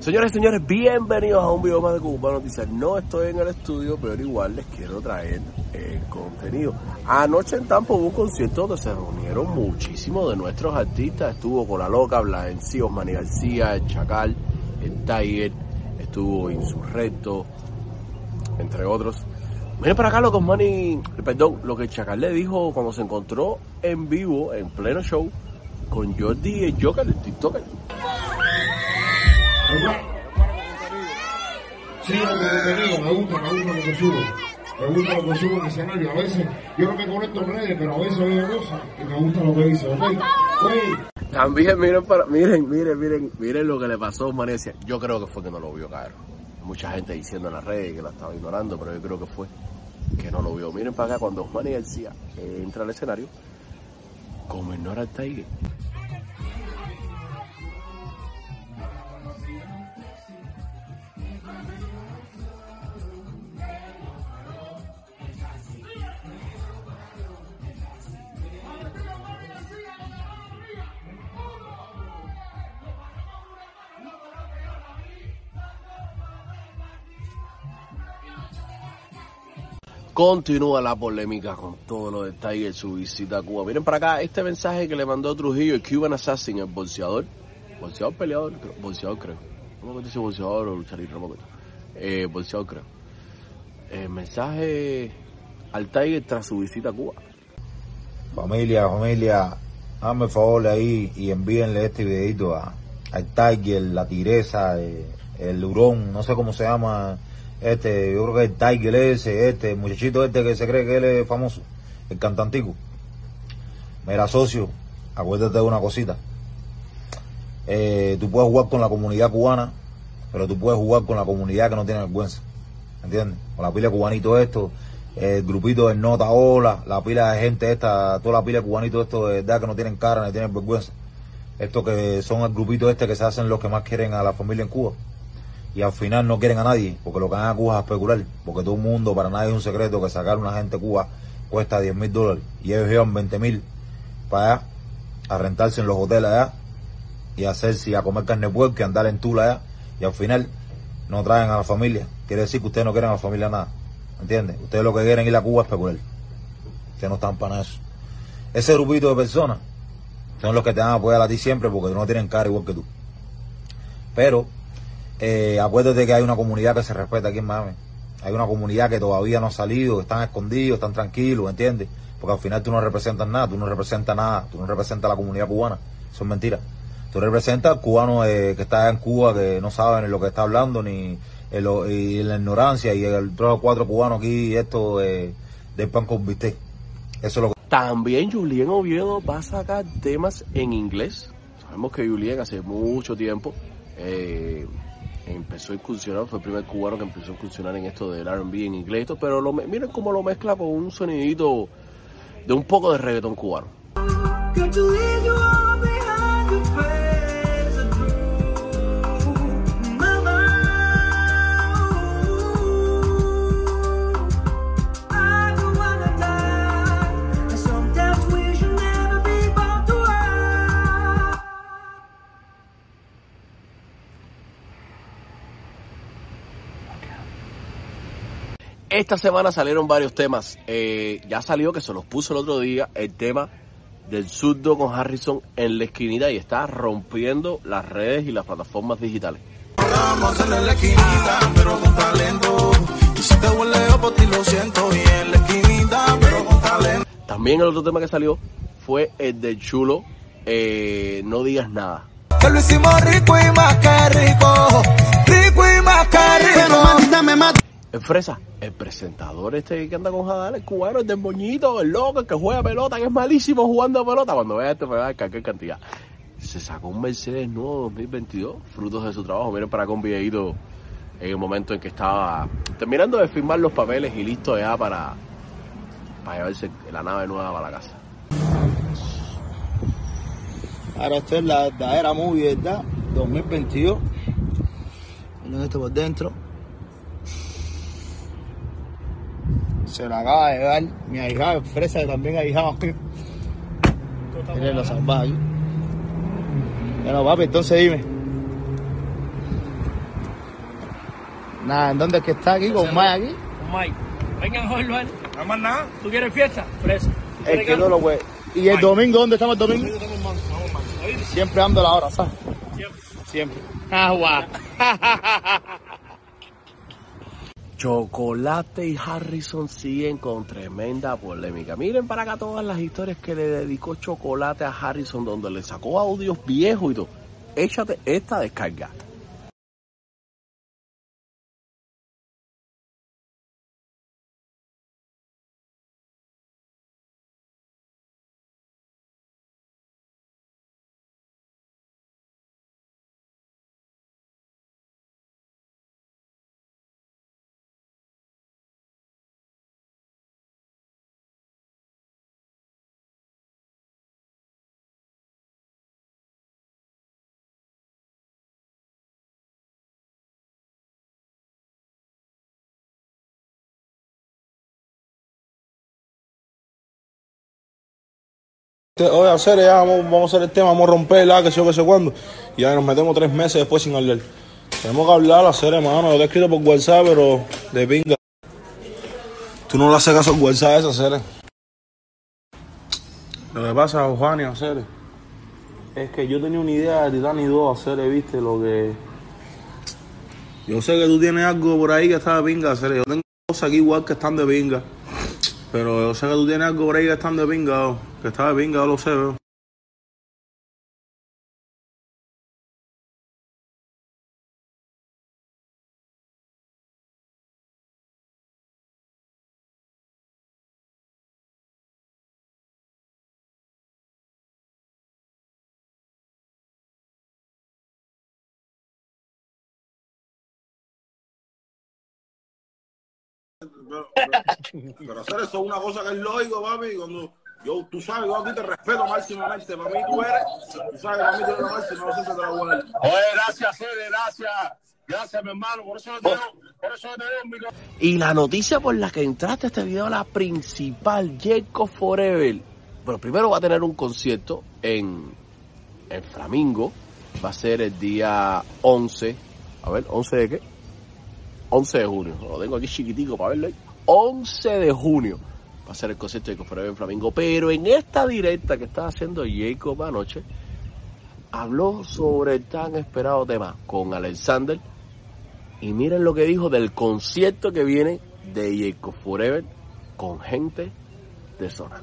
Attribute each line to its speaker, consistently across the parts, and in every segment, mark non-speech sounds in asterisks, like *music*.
Speaker 1: Señores y señores, bienvenidos a un video más de Cuba Noticias. No estoy en el estudio, pero igual les quiero traer el contenido. Anoche en Tampa hubo un concierto donde se reunieron muchísimos de nuestros artistas. Estuvo con la loca, Blaencí, Osmani García, el Chacal, el Tiger, estuvo Insurrecto, entre otros. Miren para acá lo que Osmani, perdón, lo que el Chacal le dijo cuando se encontró en vivo, en pleno show, con Jordi el Joker, el TikToker.
Speaker 2: Sí, te digo, me gusta, me gusta lo que subo. Me gusta lo que subo en escenario. A veces yo no me conecto en redes, pero a veces oigo cosas y me gusta lo que dice, ¿ok? Oye,
Speaker 1: También miren, para, miren, miren, miren, miren lo que le pasó a Osmanecia. Yo creo que fue que no lo vio caer. Mucha gente diciendo en las redes que la estaba ignorando, pero yo creo que fue que no lo vio. Miren para acá cuando Osmani García entra al escenario, como ignora al Tiger. Continúa la polémica con todo lo de Tiger, su visita a Cuba. Miren para acá este mensaje que le mandó Trujillo, el Cuban Assassin, el bolseador. Bolseador peleador, bolseador creo. No me acuerdo bolseador o luchador, no me acuerdo. Eh, bolseador creo. El mensaje al Tiger tras su visita a Cuba.
Speaker 3: Familia, familia, hazme el favor ahí y envíenle este videito a, al Tiger, la tigresa, eh, el hurón, no sé cómo se llama, este, yo creo que el Tiger ese, este, el muchachito este que se cree que él es famoso, el cantantico. Mira, socio, acuérdate de una cosita. Eh, tú puedes jugar con la comunidad cubana, pero tú puedes jugar con la comunidad que no tiene vergüenza. ¿Entiendes? Con la pila de cubanitos esto, el grupito del Nota Ola, la pila de gente esta, toda la pila de cubanitos esto de verdad que no tienen cara ni tienen vergüenza. Estos que son el grupito este que se hacen los que más quieren a la familia en Cuba. Y al final no quieren a nadie, porque lo que van a Cuba es especular. Porque todo el mundo, para nadie es un secreto que sacar una gente Cuba cuesta 10 mil dólares. Y ellos llevan 20 mil para allá, a rentarse en los hoteles allá, y a hacerse, a comer carne de puerco y andar en tula allá. Y al final no traen a la familia. Quiere decir que ustedes no quieren a la familia nada. ¿Entiendes? Ustedes lo que quieren ir a Cuba es especular. Ustedes no están para eso. Ese grupito de personas son los que te van a apoyar a ti siempre porque no tienen cara igual que tú. Pero eh, acuérdate que hay una comunidad que se respeta aquí en Miami. Hay una comunidad que todavía no ha salido, están escondidos, están tranquilos, ¿entiendes? Porque al final tú no representas nada, tú no representas nada, tú no representas a la comunidad cubana. Eso es mentira. Tú representas al cubano eh, que está en Cuba, que no sabe ni lo que está hablando, ni en lo- y la ignorancia, y el tres o cuatro cubanos aquí, esto eh, del pan con bistec. Eso es lo que...
Speaker 1: También Julien Oviedo va a sacar temas en inglés. Sabemos que Julien hace mucho tiempo eh, empezó a incursionar, fue el primer cubano que empezó a incursionar en esto del R&B en inglés, esto, pero miren cómo lo mezcla con un sonidito de un poco de reggaetón cubano. Esta semana salieron varios temas. Eh, ya salió que se los puso el otro día el tema del zurdo con Harrison en la esquinita y está rompiendo las redes y las plataformas digitales.
Speaker 4: Vamos en la esquinita, pero con talento. Y si te huele por ti lo siento. Y en la esquinita, pero con talento.
Speaker 1: También el otro tema que salió fue el del chulo eh, No digas nada.
Speaker 4: Que lo hicimos rico y más que rico. Rico y más que rico.
Speaker 1: El Fresa, el presentador este que anda con Jadal, el cubano, el del moñito, el loco, el que juega pelota, que es malísimo jugando pelota. Cuando vea esto me va a qué cantidad. Se sacó un Mercedes nuevo 2022, frutos de su trabajo. Miren para acá un videito en el momento en que estaba terminando de firmar los papeles y listo ya para, para llevarse la nave nueva para la casa.
Speaker 5: Ahora esto es la verdadera movie, ¿verdad? 2022. Miren esto por dentro. Se lo acaba de dar mi ahijado, fresa que también ahijado. Miren lo salvaje. Bueno, papi, entonces dime. Nada, ¿en dónde es que está aquí? Con Mike aquí.
Speaker 6: Mike, vengan a él. No más nada. ¿Tú quieres fiesta? Fresa.
Speaker 5: El que no lo puede. ¿Y el domingo dónde estamos el domingo? Siempre ando a la hora, ¿sabes? Siempre. Ah, guau. *laughs*
Speaker 1: Chocolate y Harrison siguen con tremenda polémica. Miren para acá todas las historias que le dedicó Chocolate a Harrison, donde le sacó audios viejos y todo. Échate esta descarga.
Speaker 7: Oye, hacer, ya vamos, vamos a hacer el tema, vamos a romper la que sé yo que sé cuándo. Y ya nos metemos tres meses después sin hablar. Tenemos que hablar, hacer, hermano. Yo te he escrito por WhatsApp, pero de pinga. Tú no le haces caso al WhatsApp esa hacer. Lo que pasa, Juan y hacer, es que yo tenía una idea de Titanic 2, hacer, viste, lo que. Yo sé que tú tienes algo por ahí que está de pinga, hacer. Yo tengo cosas aquí igual que están de pinga. Pero yo sé que tú tienes algo que están de pinga, oh, que está de pinga, yo lo sé, veo. Pero, pero, pero hacer eso es una cosa que es lógico, papi. Cuando yo, tú sabes, yo aquí te respeto máximamente. Para mí tú eres, tú sabes, para mí tú eres lo máximo, yo siempre te la voy a dar.
Speaker 8: Oye, gracias, Fede, gracias. Gracias, mi hermano. Por eso yo te doy, por eso yo te doy un micrófono.
Speaker 1: Y la noticia por la que entraste a este video, la principal, Jacob Forever. Bueno, primero va a tener un concierto en, en Flamingo. Va a ser el día 11. A ver, ¿11 de qué? 11 de junio. Lo tengo aquí chiquitico para verlo ahí. 11 de junio va a ser el concierto de Forever en Flamingo. Pero en esta directa que estaba haciendo Jacob anoche, habló sobre el tan esperado tema con Alexander. Y miren lo que dijo del concierto que viene de Jacob Forever con gente de zona.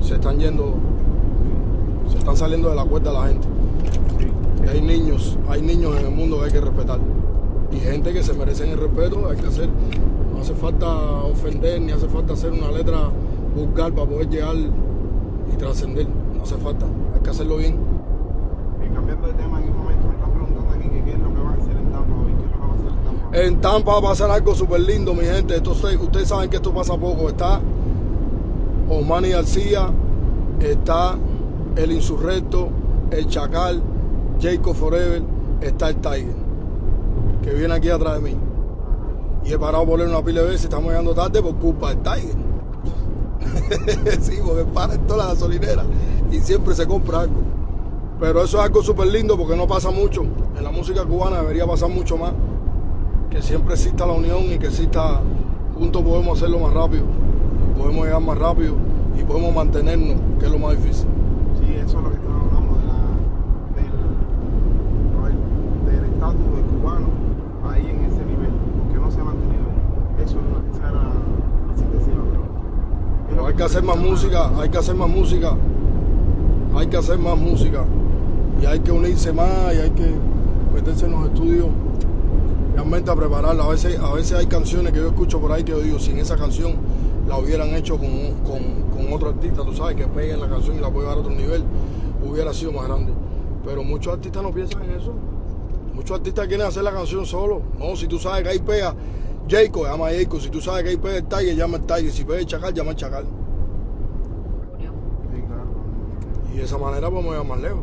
Speaker 7: Se están yendo, se están saliendo de la cuerda la gente. Y hay niños, hay niños en el mundo que hay que respetar. Y gente que se merecen el respeto, hay que hacer. No hace falta ofender, ni hace falta hacer una letra vulgar para poder llegar y trascender. No hace falta, hay que hacerlo bien.
Speaker 9: Y cambiando de tema en un momento, me están preguntando aquí que qué es lo que va a hacer en Tampa hoy, qué es lo que va a hacer en Tampa.
Speaker 7: En Tampa va a pasar algo súper lindo, mi gente. Esto, ustedes, ustedes saben que esto pasa poco. Está Osmani García, está el Insurrecto, el Chacal, Jacob Forever, está el Tiger, que viene aquí atrás de mí. Y he parado por él una pila de veces, estamos llegando tarde por culpa del Tiger. *laughs* sí, porque para en toda la gasolinera y siempre se compra algo. Pero eso es algo súper lindo porque no pasa mucho. En la música cubana debería pasar mucho más. Que siempre exista la unión y que exista, juntos podemos hacerlo más rápido. Podemos llegar más rápido y podemos mantenernos, que es lo más difícil.
Speaker 9: Sí, eso es lo que estamos hablando de la, del, del estatus del cubano ahí en ese nivel, porque no se ha mantenido. Eso es lo que esa era la síntesis, pero-
Speaker 7: Pero hay que hacer más música, hay que hacer más música. Hay que hacer más música. Y hay que unirse más y hay que meterse en los estudios realmente a prepararla. A veces, a veces hay canciones que yo escucho por ahí que yo digo, si en esa canción la hubieran hecho con, con, con otro artista, tú sabes, que peguen la canción y la puede llevar a otro nivel, hubiera sido más grande. Pero muchos artistas no piensan en eso. Muchos artistas quieren hacer la canción solo. No, si tú sabes que ahí pega Jacob, llama a Jacob. Si tú sabes que ahí pega el Tiger, llama al Tiger. Si pega el Chacal, llama al Chacal.
Speaker 9: Sí, claro.
Speaker 7: Y de esa manera podemos llegar más lejos.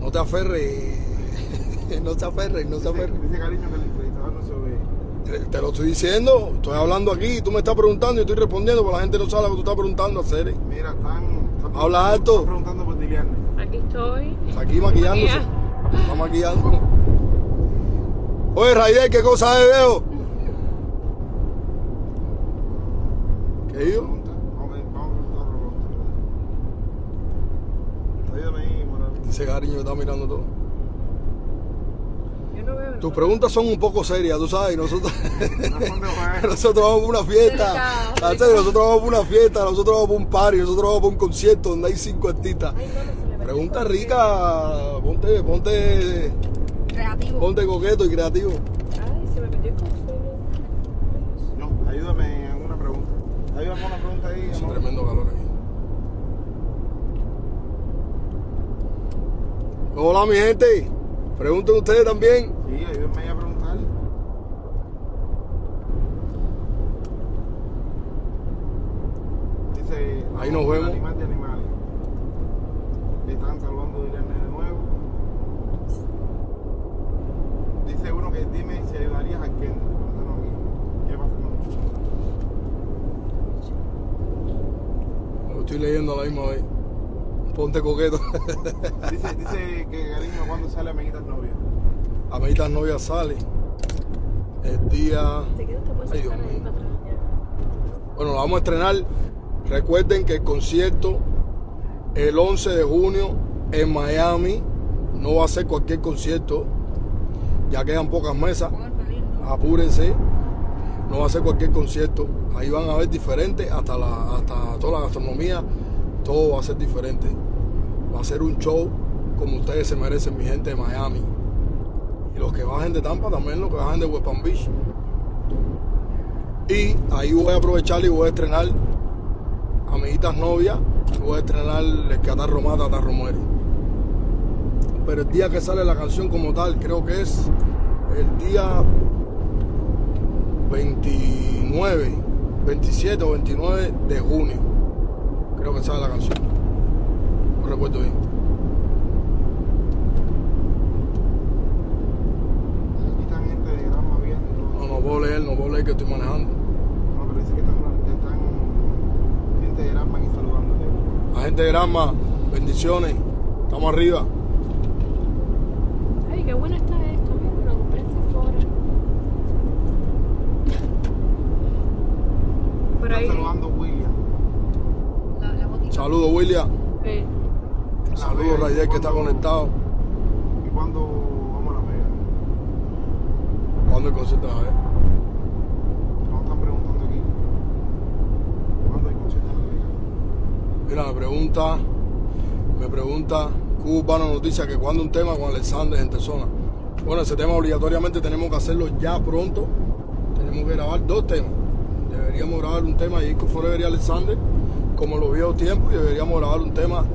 Speaker 7: No te aferres, *laughs* no te aferres, no te aferres.
Speaker 9: dice cariño que el entrevistador no se ve.
Speaker 7: Te, te lo estoy diciendo, estoy hablando aquí, tú me estás preguntando y estoy respondiendo, pero la gente no sabe lo que tú estás preguntando, hacer.
Speaker 9: Mira, están, están
Speaker 7: Habla alto.
Speaker 9: están preguntando por Diliane.
Speaker 10: Aquí estoy.
Speaker 7: Aquí maquillándose. Está maquillando. Oye, Raider, ¿qué cosa es, veo? ¿Qué digo?
Speaker 9: Pregunta. Vamos, a- vamos a preguntar otra pregunta. Ayúdame ahí,
Speaker 7: Cariño que está mirando todo.
Speaker 10: Yo no veo.
Speaker 7: Tus preguntas son un poco serias, tú sabes, nosotros, *laughs* nosotros vamos por una fiesta. Nosotros vamos por una fiesta, nosotros vamos por un party, nosotros vamos por un concierto donde hay cinco artistas.
Speaker 10: Ay, no, no
Speaker 7: Pregunta rica, ponte, ponte,
Speaker 10: Creativo.
Speaker 7: ponte coqueto y creativo.
Speaker 10: Ay, se me metió el consuelo.
Speaker 9: No, ayúdame en una pregunta. Ayúdame en una pregunta ahí. Amor.
Speaker 7: tremendo calor aquí. Hola mi gente, pregunten ustedes también.
Speaker 9: Sí, ayúdame ahí a preguntar. Dice.
Speaker 7: Ahí nos vemos.
Speaker 9: Animal de animales. Están saludando Irene de nuevo. Dice uno que dime si ayudarías a Ken. Cuéntanos aquí. ¿Qué pasa con
Speaker 7: Lo estoy leyendo a la misma vez. Ponte coqueto.
Speaker 9: Dice, dice que cariño, ¿cuándo sale Amiguitas Novia?
Speaker 7: Amiguitas novia sale el día.
Speaker 10: Te quedas, te
Speaker 7: Ay, Dios mío. Bueno, la vamos a estrenar. Recuerden que el concierto el 11 de junio en Miami no va a ser cualquier concierto. Ya quedan pocas mesas. Apúrense. No va a ser cualquier concierto. Ahí van a ver diferentes, hasta, la, hasta toda la gastronomía. Todo va a ser diferente. Va a ser un show como ustedes se merecen, mi gente de Miami. Y los que bajen de Tampa también, los que bajen de West Palm Beach. Y ahí voy a aprovechar y voy a estrenar Amiguitas Novias. y Voy a estrenar El que atarro mata, atarro muere. Pero el día que sale la canción como tal, creo que es el día 29, 27 o 29 de junio. Creo que sale la canción. No recuerdo bien.
Speaker 9: Aquí están gente de y todo.
Speaker 7: No, no puedo leer, no puedo leer que estoy manejando.
Speaker 9: No, pero dice que están, están gente de Granma aquí saludándote.
Speaker 7: La gente de Granma, bendiciones. Estamos arriba.
Speaker 10: Ay, qué bueno está esto. Mira, lo compré en Sephora. Por ahí.
Speaker 9: Están saludando a William.
Speaker 10: La, la botica.
Speaker 7: Saludos, William. Saludos, Raider, que está conectado.
Speaker 9: ¿Y cuándo vamos a la Vega?
Speaker 7: ¿Cuándo el concierto va a?
Speaker 9: Nos están preguntando aquí. ¿Cuándo hay concierto en la Vega?
Speaker 7: Mira, me pregunta, me pregunta Cubano Noticias que cuando un tema con Alexander en persona. Bueno, ese tema obligatoriamente tenemos que hacerlo ya pronto. Tenemos que grabar dos temas. Deberíamos grabar un tema Jacob Forever y Alexander, como los viejos tiempos, y deberíamos grabar un tema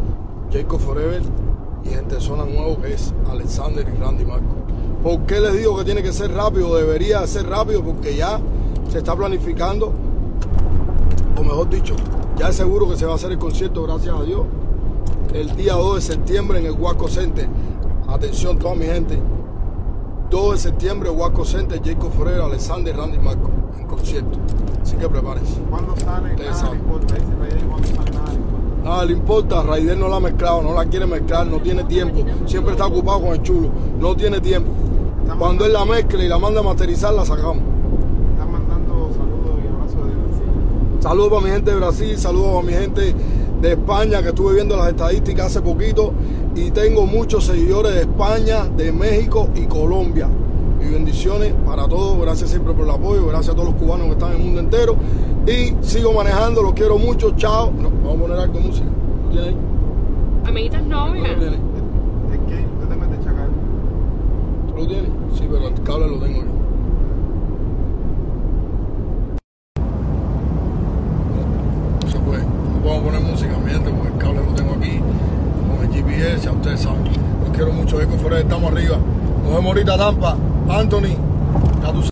Speaker 7: Jacob Forever y gente zona nuevo que es Alexander y Randy Marco. ¿Por qué les digo que tiene que ser rápido? Debería ser rápido porque ya se está planificando o mejor dicho, ya es seguro que se va a hacer el concierto, gracias a Dios, el día 2 de septiembre en el Huasco Center. Atención, toda mi gente. 2 de septiembre, Huasco Center, Jacob Forever, Alexander, Randy Marco, en concierto. Así que prepárense.
Speaker 9: ¿Cuándo sale?
Speaker 7: Ustedes saben.
Speaker 9: Nada le importa.
Speaker 7: Nada le importa, Raider no la ha mezclado, no la quiere mezclar, no tiene tiempo. Siempre está ocupado con el chulo, no tiene tiempo. Cuando él la mezcla y la manda a masterizar, la sacamos.
Speaker 9: Están mandando saludos y abrazos de Brasil.
Speaker 7: Saludos para mi gente de Brasil, saludos para mi gente de España, que estuve viendo las estadísticas hace poquito y tengo muchos seguidores de España, de México y Colombia. Y bendiciones para todos, gracias siempre por el apoyo, gracias a todos los cubanos que están en el mundo entero. Y sigo manejando, los quiero mucho, chao. No, vamos a poner algo de música. ¿Lo tienes ahí?
Speaker 10: amiguitas
Speaker 7: ¿No
Speaker 10: novias.
Speaker 7: lo tienes?
Speaker 9: Es que usted te mete chacal.
Speaker 7: ¿Tú lo tienes? Sí, pero el cable lo tengo yo. No se puede. No podemos poner música, mi gente, porque el cable lo tengo aquí con el GPS, ya ustedes saben. Los quiero mucho, Eco Forever, estamos arriba. Nos vemos ahorita, Tampa. Anthony, ya tú sabes.